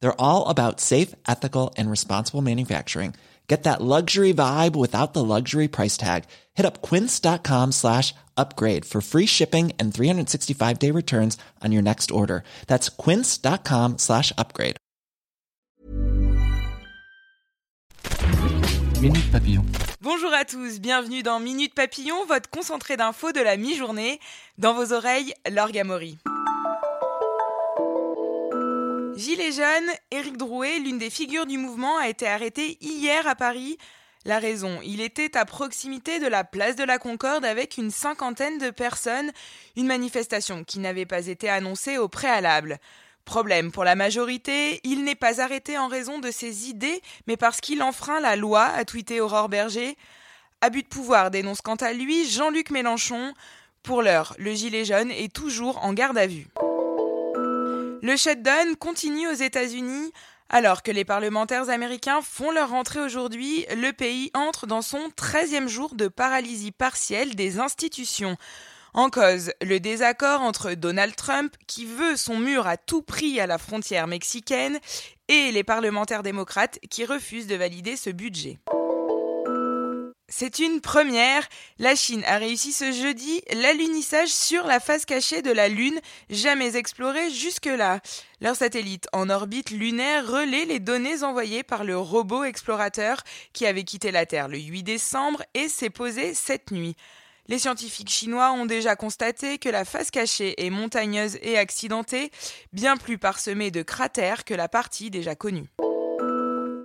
They're all about safe, ethical, and responsible manufacturing. Get that luxury vibe without the luxury price tag. Hit up quince.com slash upgrade for free shipping and 365 day returns on your next order. That's quince.com slash upgrade. Minute Papillon. Bonjour à tous, bienvenue dans Minute Papillon, votre concentré d'infos de la mi-journée. Dans vos oreilles, l'orgamorie. Jaunes, Éric Drouet, l'une des figures du mouvement, a été arrêté hier à Paris. La raison, il était à proximité de la place de la Concorde avec une cinquantaine de personnes, une manifestation qui n'avait pas été annoncée au préalable. Problème pour la majorité, il n'est pas arrêté en raison de ses idées, mais parce qu'il enfreint la loi, a tweeté Aurore Berger. Abus de pouvoir dénonce quant à lui Jean-Luc Mélenchon. Pour l'heure, le gilet jaune est toujours en garde à vue. Le shutdown continue aux États-Unis. Alors que les parlementaires américains font leur rentrée aujourd'hui, le pays entre dans son 13e jour de paralysie partielle des institutions. En cause, le désaccord entre Donald Trump, qui veut son mur à tout prix à la frontière mexicaine, et les parlementaires démocrates qui refusent de valider ce budget. C'est une première. La Chine a réussi ce jeudi l'alunissage sur la face cachée de la Lune, jamais explorée jusque-là. Leur satellite en orbite lunaire relaie les données envoyées par le robot explorateur qui avait quitté la Terre le 8 décembre et s'est posé cette nuit. Les scientifiques chinois ont déjà constaté que la face cachée est montagneuse et accidentée, bien plus parsemée de cratères que la partie déjà connue.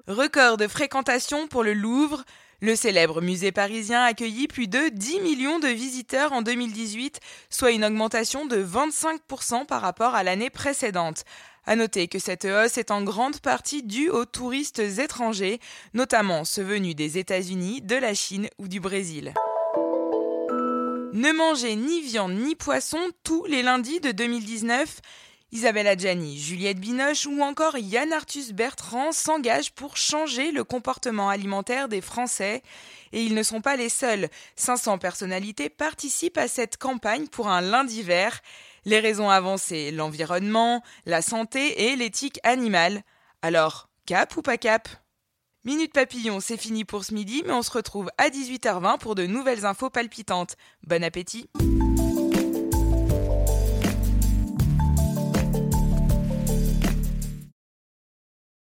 Record de fréquentation pour le Louvre. Le célèbre musée parisien accueillit plus de 10 millions de visiteurs en 2018, soit une augmentation de 25% par rapport à l'année précédente. À noter que cette hausse est en grande partie due aux touristes étrangers, notamment ceux venus des États-Unis, de la Chine ou du Brésil. Ne mangez ni viande ni poisson tous les lundis de 2019. Isabelle Adjani, Juliette Binoche ou encore Yann Arthus Bertrand s'engagent pour changer le comportement alimentaire des Français. Et ils ne sont pas les seuls. 500 personnalités participent à cette campagne pour un lundi vert. Les raisons avancées, l'environnement, la santé et l'éthique animale. Alors, cap ou pas cap? Minute Papillon, c'est fini pour ce midi, mais on se retrouve à 18h20 pour de nouvelles infos palpitantes. Bon appétit